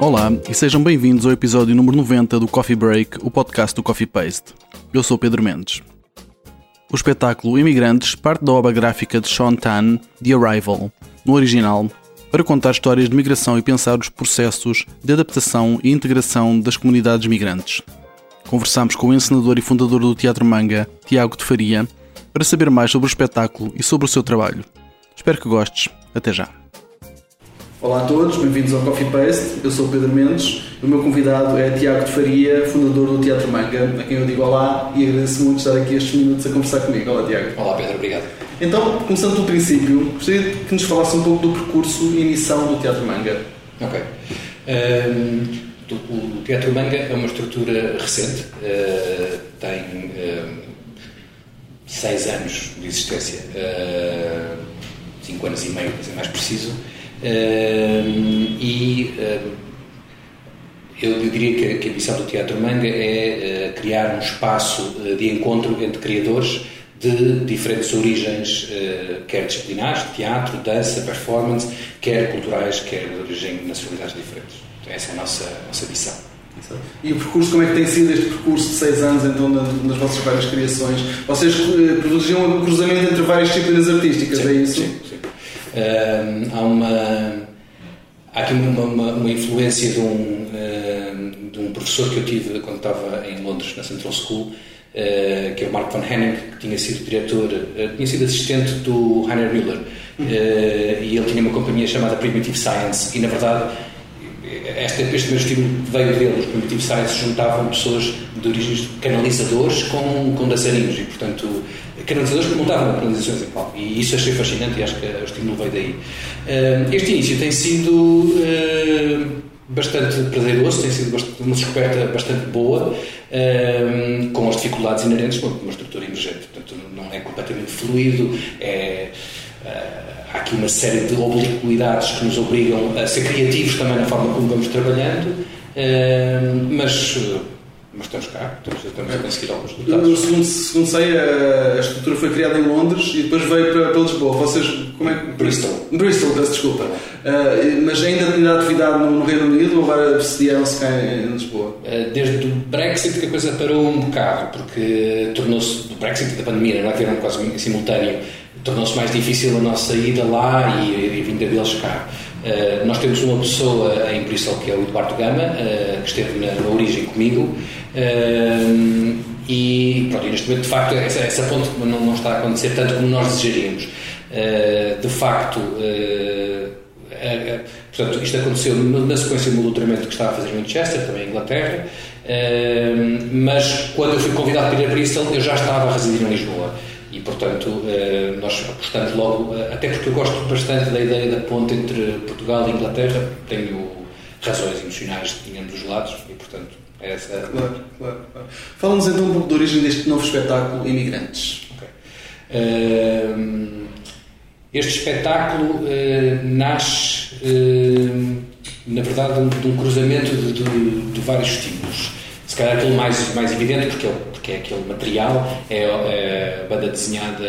Olá e sejam bem-vindos ao episódio número 90 do Coffee Break, o podcast do Coffee Paste. Eu sou Pedro Mendes. O espetáculo Imigrantes parte da obra gráfica de Sean Tan, The Arrival, no original, para contar histórias de migração e pensar os processos de adaptação e integração das comunidades migrantes. Conversamos com o encenador e fundador do Teatro Manga, Tiago de Faria, para saber mais sobre o espetáculo e sobre o seu trabalho. Espero que gostes. Até já. Olá a todos, bem-vindos ao Coffee Paste. Eu sou o Pedro Mendes. O meu convidado é Tiago de Faria, fundador do Teatro Manga, a quem eu digo olá e agradeço muito estar aqui estes minutos a conversar comigo. Olá, Tiago. Olá, Pedro, obrigado. Então, começando pelo princípio, gostaria que nos falasse um pouco do percurso e missão do Teatro Manga. Ok. Um, o Teatro Manga é uma estrutura recente, uh, tem uh, seis anos de existência, uh, cinco anos e meio, para ser mais preciso e eu diria que, a missão do Teatro Manga é uh, criar um espaço uh, de encontro entre criadores de diferentes origens, uh, quer disciplinares, teatro, dança, performance, quer culturais, quer de origem nacionalidades diferentes. Então, essa é a nossa, a nossa missão. E o percurso, como é que tem sido este percurso de seis anos, então, nas vossas várias criações? Vocês produziam um cruzamento entre várias disciplinas artísticas, sim, é isso? Sim. Uh, há uma há aqui uma, uma, uma influência de um, uh, de um professor que eu tive quando estava em Londres na Central School uh, que é o Mark van Henning que tinha sido diretor tinha sido assistente do Heiner Müller. E ele tinha uma companhia chamada Primitive Science e na verdade este, este meu estímulo veio dele. Os Primitive Science juntavam pessoas de origens canalizadores com, com dançarinos e, portanto, canalizadores que montavam canalizações em palco. E isso achei fascinante e acho que o estímulo veio daí. Uh, este início tem sido uh, bastante prazeroso, tem sido uma descoberta bastante boa, uh, com as dificuldades inerentes com uma estrutura emergente. Portanto, não é completamente fluido, é há aqui uma série de obliquidades que nos obrigam a ser criativos também na forma como vamos trabalhando, mas mas estamos cá, estamos, estamos a conseguir alguns resultados. Segundo, segundo sei, a, estrutura foi criada em Londres e depois veio para, para Lisboa. Vocês, como é que... Bristol. Bristol, peço desculpa. Uh, mas ainda tinha atividade no, no, Reino Unido ou agora sediaram-se cá em, Lisboa? Uh, desde o Brexit que a coisa parou um bocado, porque tornou-se, do Brexit e da pandemia, não é que eram quase simultâneo, tornou-se mais difícil a nossa ida lá e, vinda deles cá. Uh, nós temos uma pessoa em Bristol que é o Eduardo Gama, uh, que esteve na, na origem comigo, uh, e, pronto, e neste momento, de facto, essa, essa ponte não, não, está a acontecer tanto como nós desejaríamos. de facto, portanto, isto aconteceu na sequência do doutoramento que estava a fazer em Manchester, também em Inglaterra, mas quando eu fui convidado para ir a Bristol, eu já estava a residir em Lisboa. E, portanto, eh, nós apostamos logo, eh, até porque eu gosto bastante da ideia da ponte entre Portugal e Inglaterra, tenho razões emocionais de ambos os lados e, portanto, é essa. Claro, claro. claro. Fala-nos então um pouco da origem deste novo espetáculo Imigrantes. Okay. Uh, este espetáculo nasce, na verdade, de um, cruzamento de, de, de vários estímulos calhar aquele mais, mais evidente, porque é, porque é aquele material, é, é a banda desenhada,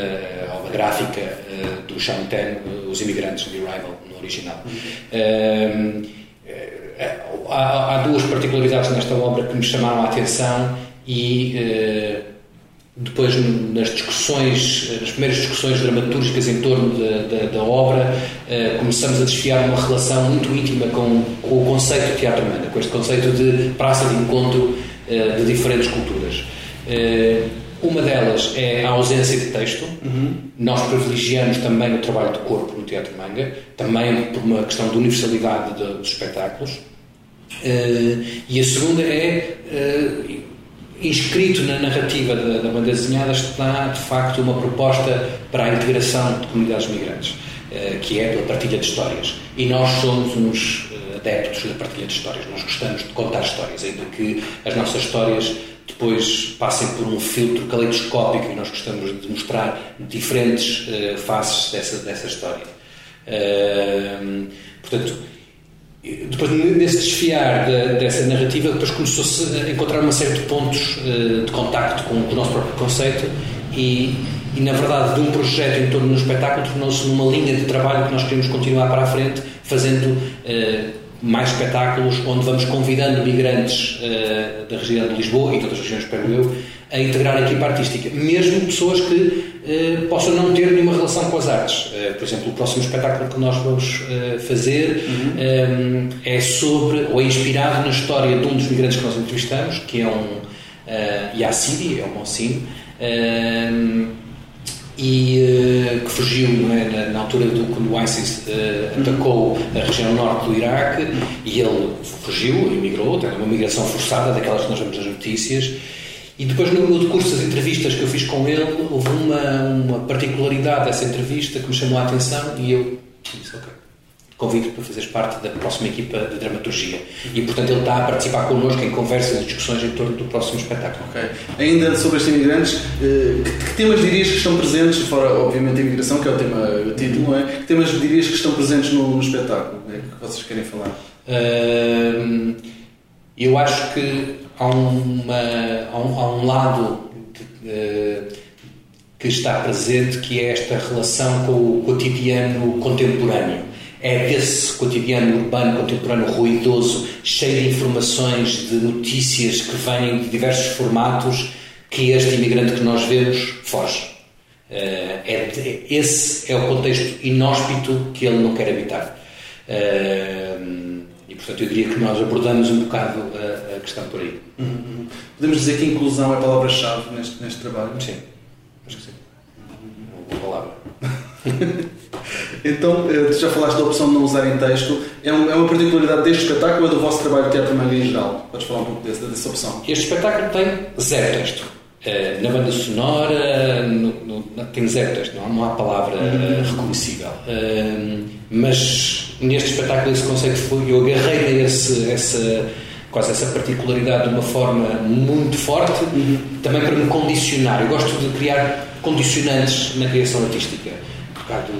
a obra gráfica uh, do Sean Ten, Os Imigrantes de Arrival, no original. Uhum. Uh, há, há, duas particularidades nesta obra que me chamaram a atenção e depois nas discussões, nas primeiras discussões dramatúrgicas em torno da, da, da obra, começamos a desfiar uma relação muito íntima com, com o conceito de teatro humano, com este conceito de praça de encontro eh, de diferentes culturas. Eh, uma delas é a ausência de texto. Uhum. Nós privilegiamos também o trabalho de corpo no Teatro Manga, também por uma questão de universalidade de, dos espetáculos. Uh, e a segunda é, inscrito na narrativa da, da, banda desenhada, está de facto uma proposta para a integração de comunidades migrantes, que é pela partilha de histórias. E nós somos uns adeptos da partilha de histórias. Nós gostamos de contar histórias, ainda que as nossas histórias depois passem por um filtro caleidoscópico e nós gostamos de mostrar diferentes uh, faces dessa, dessa história. Uh, portanto, depois nesse desfiar de, dessa narrativa, depois começou-se a encontrar uma série de pontos uh, de contacto com, com, o nosso próprio conceito e, e, na verdade, de um projeto em torno do espetáculo tornou-se numa linha de trabalho que nós queremos continuar para a frente, fazendo uh, mais espetáculos onde vamos convidando migrantes uh, da região de Lisboa e de outras regiões, espero eu, a integrar a equipa artística. Mesmo pessoas que uh, possam não ter nenhuma relação com as artes. Uh, por exemplo, o próximo espetáculo que nós vamos fazer uhum. um, é sobre, ou é inspirado na história de um dos migrantes que nós entrevistamos, que é um uh, Yassiri, é o Monsim e uh, que fugiu é, na, na, altura do quando o ISIS uh, atacou a região norte do Iraque e ele fugiu, emigrou, teve uma migração forçada daquelas que nós vemos nas notícias e depois no meu curso das entrevistas que eu fiz com ele houve uma, uma particularidade dessa entrevista que me chamou a atenção e eu disse, ok convido para fazeres parte da próxima equipa de dramaturgia. E, portanto, ele está a participar connosco em conversas e discussões em torno do próximo espetáculo. Ok. Ainda sobre estes imigrantes, eh, que temas dirias que estão presentes, fora, obviamente, a imigração, que é o tema, o título, não é? Que temas dirias que estão presentes no, no espetáculo? É que vocês querem falar? Eu acho que há, uma, há, um, há um lado de, que está presente que é esta relação com o cotidiano contemporâneo é desse cotidiano urbano contemporâneo ruidoso, cheio de informações, de notícias que vêm de diversos formatos, que este imigrante que nós vemos foge. Eh, é, esse é o contexto inóspito que ele não quer habitar. Eh, e, portanto, eu diria que nós abordamos um bocado a, a questão por aí. Uhum. Podemos dizer que inclusão é a palavra-chave neste, neste trabalho? Sim, acho que sim. Uma boa palavra. Então, eh, já falaste da opção de não usar em texto. É, uma particularidade deste espetáculo ou é do vosso trabalho de teatro manga em geral? Podes falar um pouco dessa opção? Este espetáculo tem zero texto. Eh, na banda sonora no, no, tem texto, não, não há palavra uhum. reconhecível. mas neste espetáculo esse conceito foi, eu agarrei a esse, essa, quase essa particularidade de uma forma muito forte, uhum. também para me condicionar. Eu gosto de criar condicionantes na criação artística bocado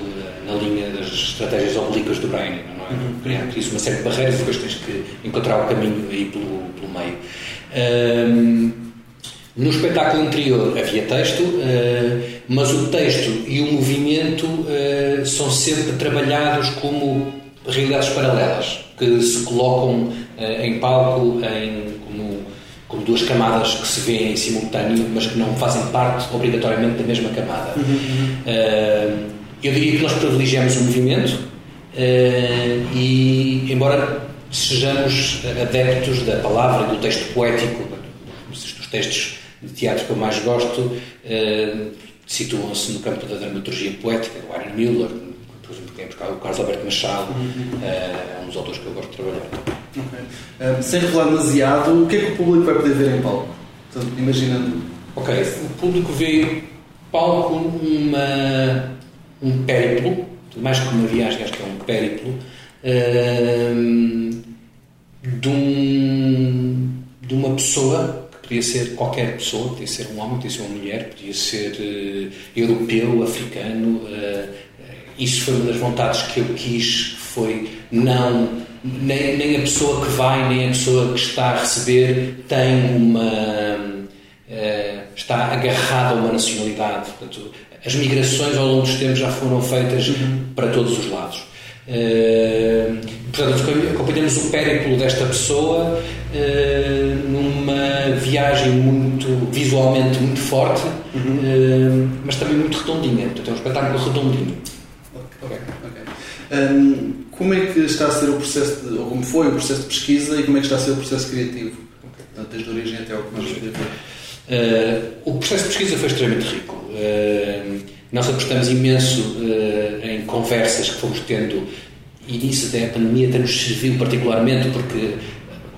na linha das estratégias oblíquas do Brian, não é? Uhum. Criar isso uma série de barreiras e depois tens que encontrar o caminho aí pelo, pelo meio. No espetáculo anterior havia texto, uh, mas o texto e o movimento uh, são sempre trabalhados como realidades paralelas, que se colocam uh, em palco em, como, como, duas camadas que se vêem em simultâneo, mas que não fazem parte obrigatoriamente da mesma camada. Uhum. Eu diria que nós privilegiamos o movimento e, embora sejamos adeptos da palavra e do texto poético, dos textos de teatro que eu mais gosto, uh, situam-se no campo da dramaturgia poética, do Aaron Miller, por exemplo, quem é o Carlos Alberto Machado, uhum. uh, é um dos autores que eu gosto de trabalhar. Okay. Um, sem revelar demasiado, o que é que o público vai poder ver em palco? Portanto, imaginando. Ok, o público vê em palco uma um périplo, mais que uma viagem, acho que é um périplo, uh, de, um, de uma pessoa podia ser qualquer pessoa, podia ser um homem, podia ser uma mulher, podia ser uh, europeu, africano. Uh, isso foi uma das vontades que eu quis, foi não nem, nem a pessoa que vai nem a pessoa que está a receber tem uma uh, está agarrada a uma nacionalidade. Portanto, as migrações ao longo dos tempos já foram feitas uhum. para todos os lados. Uh, portanto, acompanhamos o périplo desta pessoa uh, numa viagem muito visualmente muito forte, uhum. uh, mas também muito redondinha. Portanto, é um espetáculo redondinho. Okay. Okay. Um, como é que está a ser o processo, de, ou como foi o processo de pesquisa e como é que está a ser o processo criativo? Okay. Portanto, desde a origem até ao que nós ver. o processo de pesquisa foi extremamente rico. Uh, nós apostamos imenso uh, em conversas que fomos tendo e nisso até a pandemia até nos serviu particularmente porque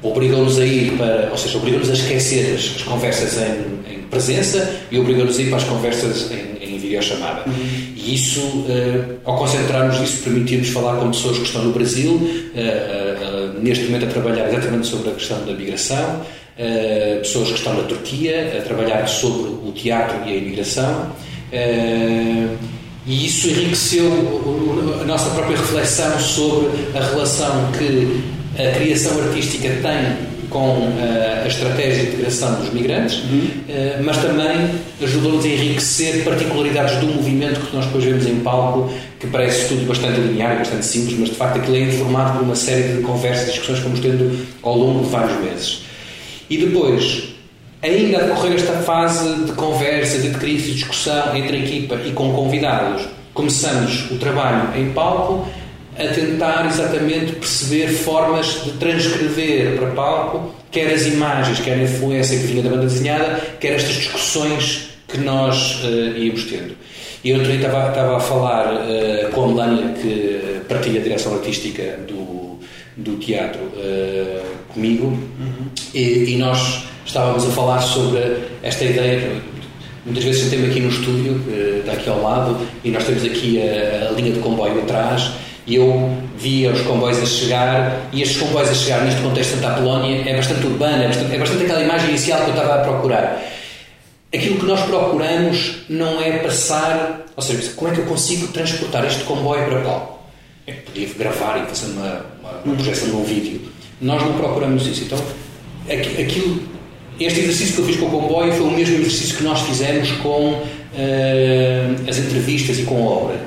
obrigou-nos a ir para, ou seja, obrigou-nos a esquecer as, as conversas em, em, presença e obrigou-nos a ir para as conversas em, em videochamada. Uhum. E isso, uh, ao concentrarmos nisso, permitiu-nos falar com pessoas que estão no Brasil, neste momento a trabalhar exatamente sobre a questão da migração, uh, pessoas que estão na Turquia a trabalhar sobre o teatro e a imigração. Uh, e isso enriqueceu a nossa própria reflexão sobre a relação que a criação artística tem com uh, a estratégia de integração dos migrantes, uhum. uh, mas também ajudou-nos a enriquecer particularidades do movimento que nós depois vemos em palco, que parece tudo bastante linear, bastante simples, mas de facto aquilo é informado por uma série de conversas e discussões que fomos tendo ao longo de vários meses. E depois, ainda a decorrer esta fase de conversa, de crise, de discussão entre a equipa e com convidados, começamos o trabalho em palco a tentar exatamente perceber formas de transcrever para palco quer as imagens, quer a influência que vinha da banda desenhada, quer estas discussões que nós uh, íamos tendo. E eu outro dia estava, estava a falar uh, com a Melania, que partilha a direção artística do, do teatro uh, comigo, uhum. e, e, nós estávamos a falar sobre esta ideia. Muitas vezes sentei-me aqui no estúdio, uh, está aqui ao lado, e nós temos aqui a, a linha de comboio atrás, eu via os comboios a chegar, e estes comboios a chegar neste contexto de Santa Apolónia é bastante urbana, é bastante, é bastante aquela imagem inicial que eu estava a procurar. Aquilo que nós procuramos não é passar, ou seja, como é que eu consigo transportar este comboio para palco? É que podia gravar e fazer uma, uma, uma projeção de um vídeo. Nós não procuramos isso. Então, aquilo, este exercício que eu fiz com o comboio foi o mesmo exercício que nós fizemos com uh, as entrevistas e com a obra,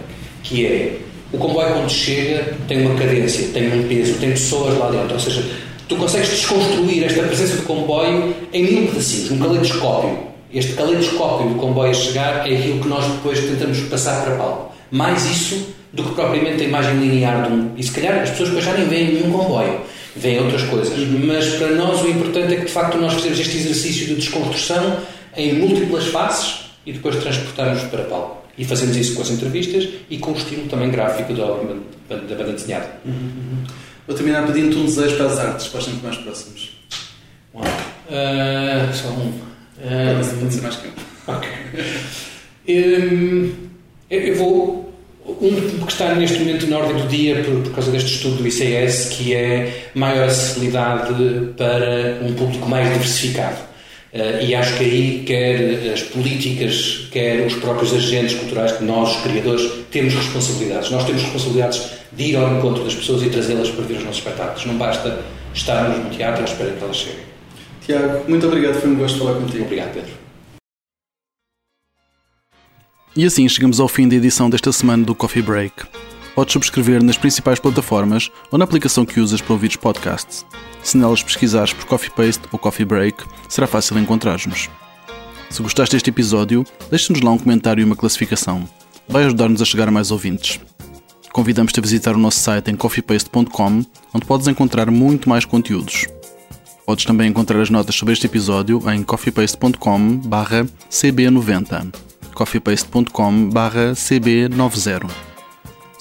que é o comboio, quando chega, tem uma cadência, tem um peso, tem pessoas lá dentro. Ou seja, tu consegues desconstruir esta presença do comboio em mil pedacinhos, um caleidoscópio. Este caleidoscópio do comboio a chegar é aquilo que nós depois tentamos passar para palco. Mais isso do que propriamente a imagem linear de um. E se calhar as pessoas depois já nem veem nenhum comboio, veem outras coisas. Mas para nós o importante é que de facto nós fazemos este exercício de desconstrução em múltiplas faces e depois transportamos para palco. E fazemos isso com as entrevistas e com o estímulo também gráfico da, da banda desenhada. Uhum, uhum. Vou terminar pedindo-te um desejo para as artes, para os tempos mais próximos. Uau. Uh, só um. Uh, pode ser mais que um. Ok. Um, eu vou. Um que está neste momento na ordem do dia por, por causa deste estudo do ICS, que é maior acessibilidade para um público mais diversificado. Uh, e acho que aí, quer as políticas, quer os próprios agentes culturais, que nós, os criadores, temos responsabilidades. Nós temos responsabilidades de ir ao encontro das pessoas e trazê-las para ver os nossos espetáculos. Não basta estarmos no teatro à espera que elas cheguem. Tiago, muito obrigado, foi um gosto falar contigo. Obrigado, Pedro. E assim chegamos ao fim da edição desta semana do Coffee Break. Podes subscrever nas principais plataformas ou na aplicação que usas para ouvir os podcasts. Se nelas pesquisares por Coffee Paste ou Coffee Break, será fácil encontrar-nos. Se gostaste deste episódio, deixa-nos lá um comentário e uma classificação. Vai ajudar-nos a chegar a mais ouvintes. Convidamos-te a visitar o nosso site em coffeepaste.com, onde podes encontrar muito mais conteúdos. Podes também encontrar as notas sobre este episódio em coffeepaste.com/cb90, coffeepaste.com/cb90.